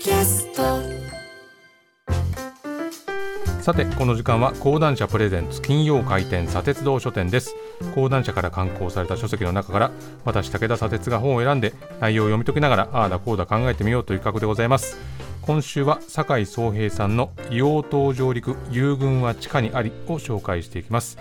キャスト。さてこの時間は講談社プレゼンツ金曜開店砂鉄道書店です。講談社から刊行された書籍の中から私武田砂鉄が本を選んで内容を読み解きながらああだこうだ考えてみようという企画でございます。今週は酒井壮平さんの硫黄島上陸遊軍は地下にありを紹介していきます。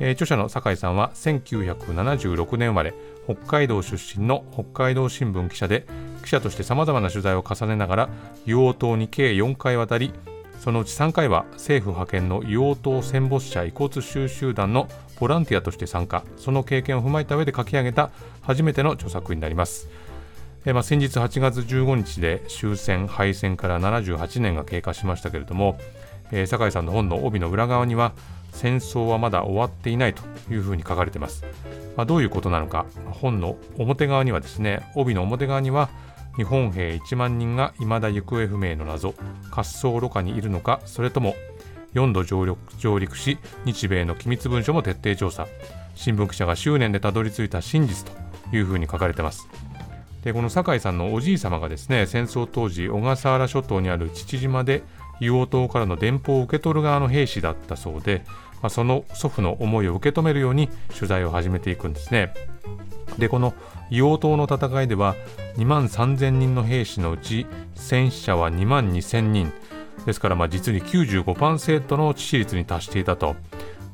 えー、著者の酒井さんは1976年生まれ北海道出身の北海道新聞記者で記者としてさまざまな取材を重ねながら硫黄島に計4回渡りそのうち3回は政府派遣の硫黄島戦没者遺骨収集団のボランティアとして参加その経験を踏まえた上で書き上げた初めての著作になります。えまあ、先日8月15日で終戦敗戦から78年が経過しましたけれども、えー、酒井さんの本の帯の裏側には戦争はまだ終わっていないというふうに書かれています。まあ、どういうことなのか、本の表側にはですね、帯の表側には、日本兵1万人が未だ行方不明の謎、滑走路下にいるのか、それとも4度上陸し、日米の機密文書も徹底調査、新聞記者が執念でたどり着いた真実というふうに書かれています。でこの酒井さんのおじい様がですね戦争当時小笠原諸島にある父島で硫黄島からの電報を受け取る側の兵士だったそうで、まあ、その祖父の思いを受け止めるように取材を始めていくんですね。でこの硫黄島の戦いでは2万3000人の兵士のうち戦死者は2万2000人ですからまあ実に95%の致死率に達していたと。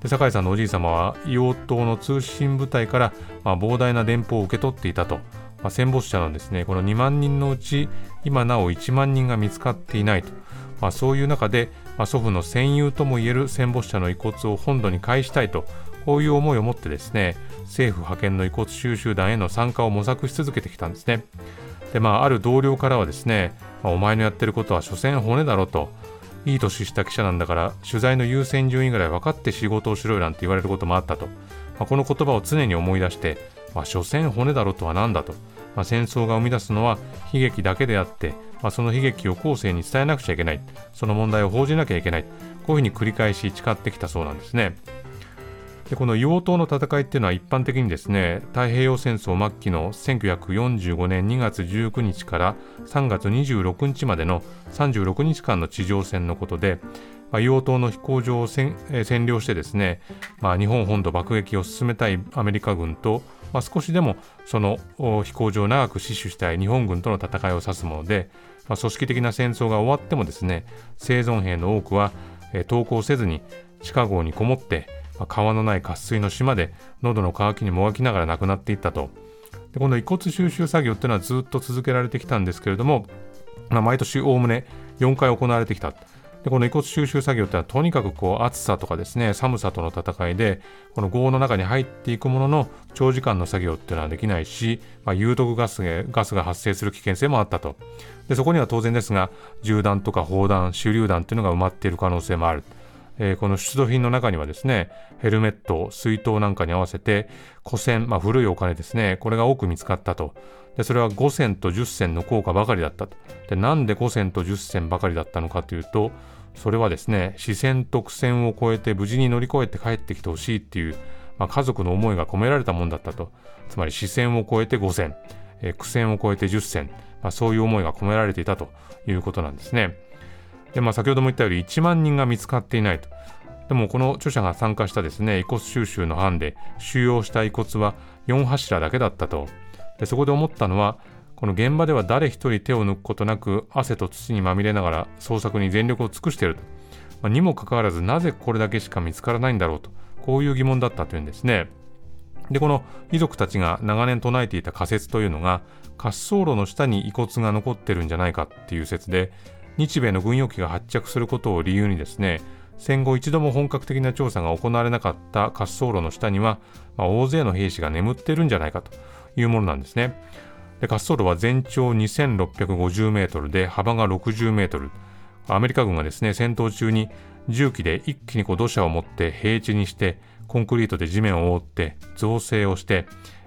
で酒井さんのおじい様は硫黄島の通信部隊からまあ膨大な電報を受け取っていたと。まあ、戦没者のですねこの2万人のうち今なお1万人が見つかっていないと。まあ、そういう中で、まあ、祖父の戦友ともいえる戦没者の遺骨を本土に返したいとこういう思いを持ってですね政府派遣の遺骨収集団への参加を模索し続けてきたんですね。でまあある同僚からはですね、まあ、お前のやってることは所詮骨だろといい年した記者なんだから取材の優先順位ぐらい分かって仕事をしろよなんて言われることもあったと、まあ、この言葉を常に思い出して、まあ、所詮骨だろとは何だと、まあ、戦争が生み出すのは悲劇だけであってまあ、その悲劇を後世に伝えなくちゃいけない。その問題を報じなきゃいけない。こういうふうに繰り返し誓ってきたそうなんですね。でこの硫黄島の戦いっていうのは一般的にですね太平洋戦争末期の1945年2月19日から3月26日までの36日間の地上戦のことで、まあ、硫黄島の飛行場を占領してですね、まあ、日本本土爆撃を進めたいアメリカ軍とまあ、少しでもその飛行場を長く死守したい日本軍との戦いを指すもので、まあ、組織的な戦争が終わってもですね生存兵の多くは、え、投降せずに地下壕にこもって、まあ、川のない渇水の島で喉の渇きにもがきながら亡くなっていったと。でこの遺骨収集作業っていうのはずっと続けられてきたんですけれども、まあ、毎年おおむね4回行われてきた。でこの遺骨収集作業ってのはとにかくこう暑さとかですね寒さとの戦いでこの壕の中に入っていくものの長時間の作業っていうのはできないし、まあ、有毒ガスガスが発生する危険性もあったと。でそこには当然ですが銃弾とか砲弾手榴弾っていうのが埋まっている可能性もある。えー、この出土品の中にはですねヘルメット水筒なんかに合わせて古銭、まあ、古いお金ですね。これが多く見つかったと。でそれは5銭と10銭の効果ばかりだったと。でなんで5銭と10銭ばかりだったのかというとそれはですね視線と苦戦を超えて無事に乗り越えて帰ってきてほしいっていう、まあ、家族の思いが込められたもんだったと。つまり視線を超えて5銭、え、苦戦を超えて10銭、まあ、そういう思いが込められていたということなんですね。で、まあ、先ほども言ったように1万人が見つかっていないと。でもこの著者が参加したですね遺骨収集の班で収容した遺骨は4柱だけだったと。でそこで思ったのはこの現場では誰一人手を抜くことなく汗と土にまみれながら捜索に全力を尽くしていると、まあ、にもかかわらずなぜこれだけしか見つからないんだろうと。こういう疑問だったというんですね。でこの遺族たちが長年唱えていた仮説というのが滑走路の下に遺骨が残ってるんじゃないかっていう説で日米の軍用機が発着することを理由にですね戦後一度も本格的な調査が行われなかった滑走路の下には、まあ、大勢の兵士が眠ってるんじゃないかというものなんですね。で滑走路は全長2650メートルで幅が60メートル。アメリカ軍がですね、戦闘中に重機で一気にこう土砂を持って平地にして、コンクリートで地面を覆って造成をして、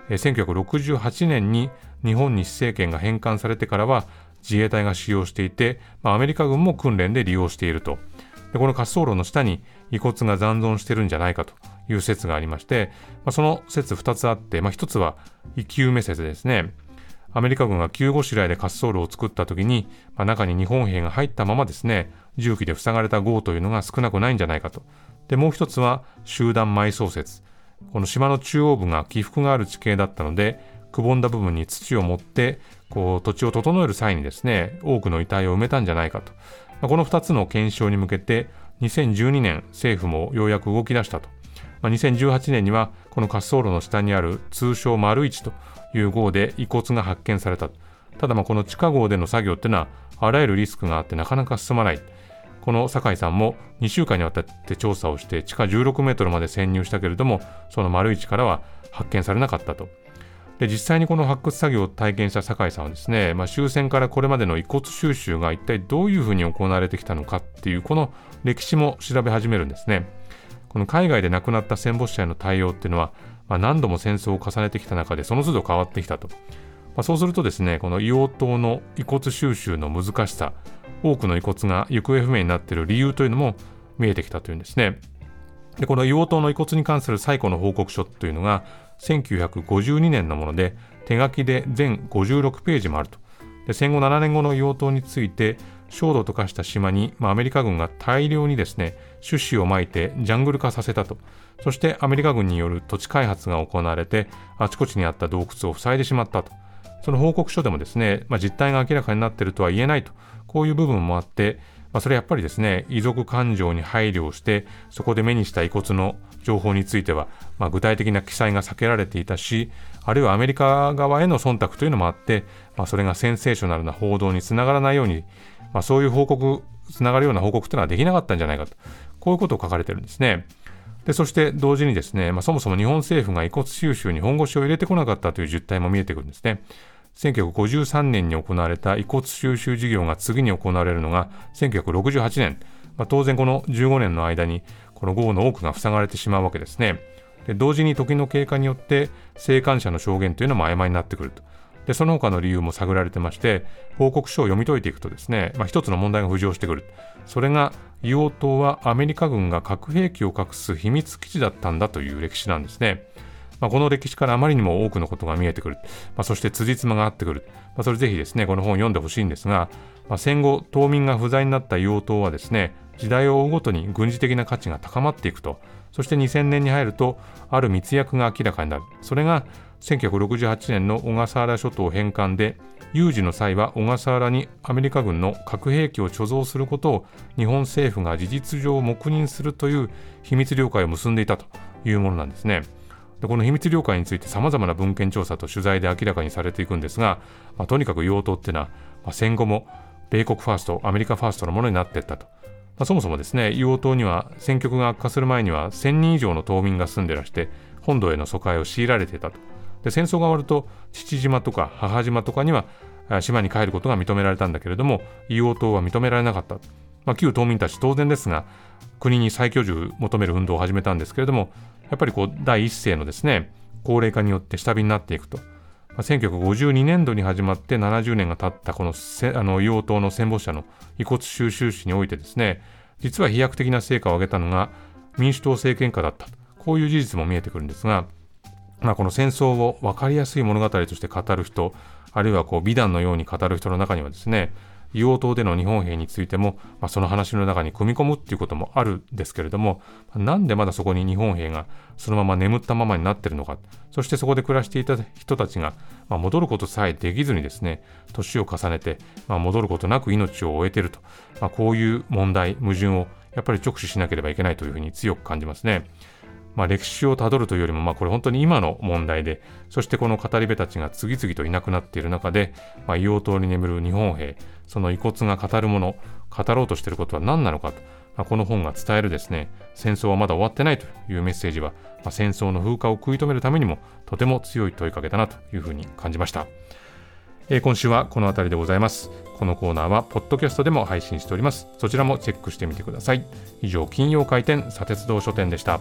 1968年に日本に施政権が返還されてからは自衛隊が使用していて、まあ、アメリカ軍も訓練で利用していると。でこの滑走路の下に遺骨が残存してるんじゃないかという説がありまして、まあ、その説2つあって、まあ、1つは生き埋め説ですね。アメリカ軍が急ごしらえで滑走路を作った時に、まあ、中に日本兵が入ったままですね重機で塞がれた号というのが少なくないんじゃないかとでもう一つは集団埋葬説この島の中央部が起伏がある地形だったのでくぼんだ部分に土を持ってこう土地を整える際にですね多くの遺体を埋めたんじゃないかと、まあ、この2つの検証に向けて2012年政府もようやく動き出したと、まあ、2018年にはこの滑走路の下にある通称丸一という号で遺骨が発見されたただまあこの地下号での作業っていうのはあらゆるリスクがあってなかなか進まない。この酒井さんも2週間にわたって調査をして地下16メートルまで潜入したけれどもその丸一からは発見されなかったと。で実際にこの発掘作業を体験した酒井さんはですね、まあ、終戦からこれまでの遺骨収集が一体どういうふうに行われてきたのかっていうこの歴史も調べ始めるんですね。この海外で亡くなった戦没者への対応っていうのは、まあ、何度も戦争を重ねてきた中でその都度変わってきたと、まあ、そうするとですねこの硫黄島の遺骨収集の難しさ多くの遺骨が行方不明になっている理由というのも見えてきたというんですね。でこの硫黄島の遺骨に関する最古の報告書というのが1952年のもので手書きで全56ページもあると。で戦後7年後の硫黄島について焦土と化した島に、まあ、アメリカ軍が大量にですね種子をまいてジャングル化させたと。そしてアメリカ軍による土地開発が行われてあちこちにあった洞窟を塞いでしまったと。その報告書でもですね、まあ、実態が明らかになっているとは言えないと。こういう部分もあってまあ、それやっぱりですね、遺族感情に配慮をして、そこで目にした遺骨の情報については、まあ、具体的な記載が避けられていたし、あるいはアメリカ側への忖度というのもあって、まあ、それがセンセーショナルな報道につながらないように、まあ、そういう報告、つながるような報告というのはできなかったんじゃないかと、こういうことを書かれてるんですね。でそして同時にですね、まあ、そもそも日本政府が遺骨収集に本腰を入れてこなかったという実態も見えてくるんですね。1953年に行われた遺骨収集事業が次に行われるのが1968年、まあ、当然この15年の間にこの豪雨の多くが塞がれてしまうわけですね。で同時に時の経過によって生還者の証言というのも曖昧になってくると。でその他の理由も探られてまして報告書を読み解いていくとですね、まあ、一つの問題が浮上してくるそれが硫黄島はアメリカ軍が核兵器を隠す秘密基地だったんだという歴史なんですね。まあ、この歴史からあまりにも多くのことが見えてくる、まあ、そして辻褄が合ってくる、まあ、それぜひですねこの本を読んでほしいんですが、ま、戦後島民が不在になった硫黄島はですね時代を追うごとに軍事的な価値が高まっていくと。そして2000年に入るとある密約が明らかになる。それが1968年の小笠原諸島返還で有事の際は小笠原にアメリカ軍の核兵器を貯蔵することを日本政府が事実上黙認するという秘密了解を結んでいたというものなんですね。でこの秘密了解についてさまざまな文献調査と取材で明らかにされていくんですが、まあ、とにかく硫黄島っていうのは、まあ、戦後も米国ファーストアメリカファーストのものになっていったと、まあ、そもそもですね硫黄島には戦局が悪化する前には1000人以上の島民が住んでらして本土への疎開を強いられていたと。で戦争が終わると父島とか母島とかには島に帰ることが認められたんだけれども硫黄島は認められなかった、まあ、旧島民たち当然ですが国に再居住求める運動を始めたんですけれどもやっぱりこう第一世のですね高齢化によって下火になっていくと、まあ、1952年度に始まって70年が経ったこのせあの硫黄島の戦没者の遺骨収集史においてですね実は飛躍的な成果を上げたのが民主党政権下だったこういう事実も見えてくるんですが、まあ、この戦争を分かりやすい物語として語る人あるいはこう美談のように語る人の中にはですね硫黄島での日本兵についても、まあ、その話の中に組み込むっていうこともあるんですけれども、なんでまだそこに日本兵がそのまま眠ったままになってるのか、そしてそこで暮らしていた人たちが、まあ、戻ることさえできずにですね、年を重ねて、まあ、戻ることなく命を終えていると、まあ、こういう問題、矛盾をやっぱり直視しなければいけないというふうに強く感じますね。まあ、歴史をたどるというよりも、まあ、これ本当に今の問題で、そしてこの語り部たちが次々といなくなっている中で、まあ、硫黄島に眠る日本兵、その遺骨が語るもの、語ろうとしていることは何なのかと、まあ、この本が伝えるですね、戦争はまだ終わってないというメッセージは、まあ、戦争の風化を食い止めるためにも、とても強い問いかけだなというふうに感じました。えー、今週はこの辺りでございます。このコーナーは、ポッドキャストでも配信しております。そちらもチェックしてみてください。以上、金曜回転、砂鉄道書店でした。